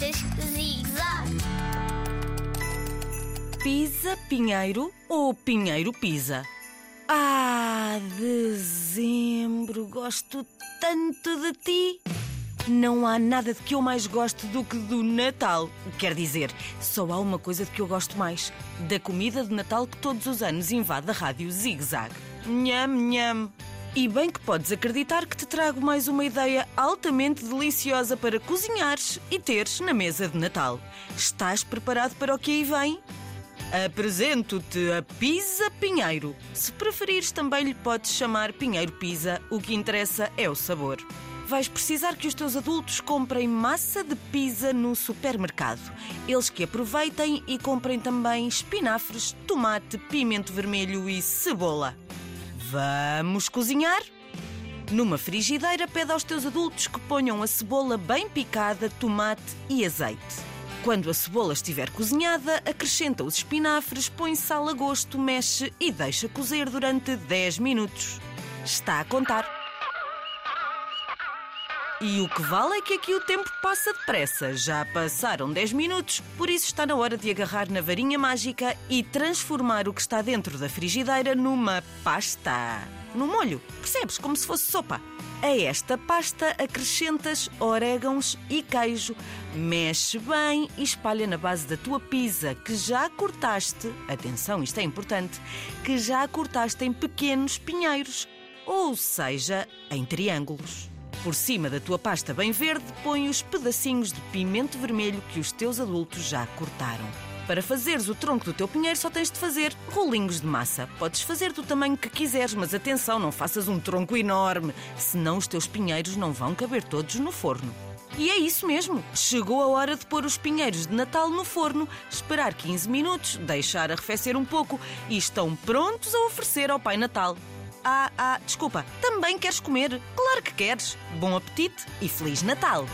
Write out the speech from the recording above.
Receitas. Pisa Pinheiro ou Pinheiro Pisa? Ah, dezembro, gosto tanto de ti. Não há nada de que eu mais gosto do que do Natal. Quer dizer, só há uma coisa de que eu gosto mais: da comida de Natal que todos os anos invade a rádio Zig Zag. Nham, nham. E bem que podes acreditar que te trago mais uma ideia altamente deliciosa para cozinhares e teres na mesa de Natal. Estás preparado para o que aí vem? Apresento-te a Pisa Pinheiro. Se preferires, também lhe podes chamar Pinheiro Pisa, o que interessa é o sabor. Vais precisar que os teus adultos comprem massa de pizza no supermercado. Eles que aproveitem e comprem também espinafres, tomate, pimento vermelho e cebola. Vamos cozinhar? Numa frigideira, pede aos teus adultos que ponham a cebola bem picada, tomate e azeite. Quando a cebola estiver cozinhada, acrescenta os espinafres, põe sal a gosto, mexe e deixa cozer durante 10 minutos. Está a contar. E o que vale é que aqui o tempo passa depressa. Já passaram 10 minutos, por isso está na hora de agarrar na varinha mágica e transformar o que está dentro da frigideira numa pasta. No molho, percebes? Como se fosse sopa. A esta pasta acrescentas orégãos e queijo. Mexe bem e espalha na base da tua pizza que já cortaste. Atenção, isto é importante. Que já cortaste em pequenos pinheiros, ou seja, em triângulos. Por cima da tua pasta bem verde, põe os pedacinhos de pimento vermelho que os teus adultos já cortaram. Para fazeres o tronco do teu pinheiro, só tens de fazer rolinhos de massa. Podes fazer do tamanho que quiseres, mas atenção, não faças um tronco enorme, senão os teus pinheiros não vão caber todos no forno. E é isso mesmo. Chegou a hora de pôr os pinheiros de Natal no forno, esperar 15 minutos, deixar arrefecer um pouco e estão prontos a oferecer ao Pai Natal. Ah, ah, desculpa, também queres comer? Claro que queres. Bom apetite e Feliz Natal!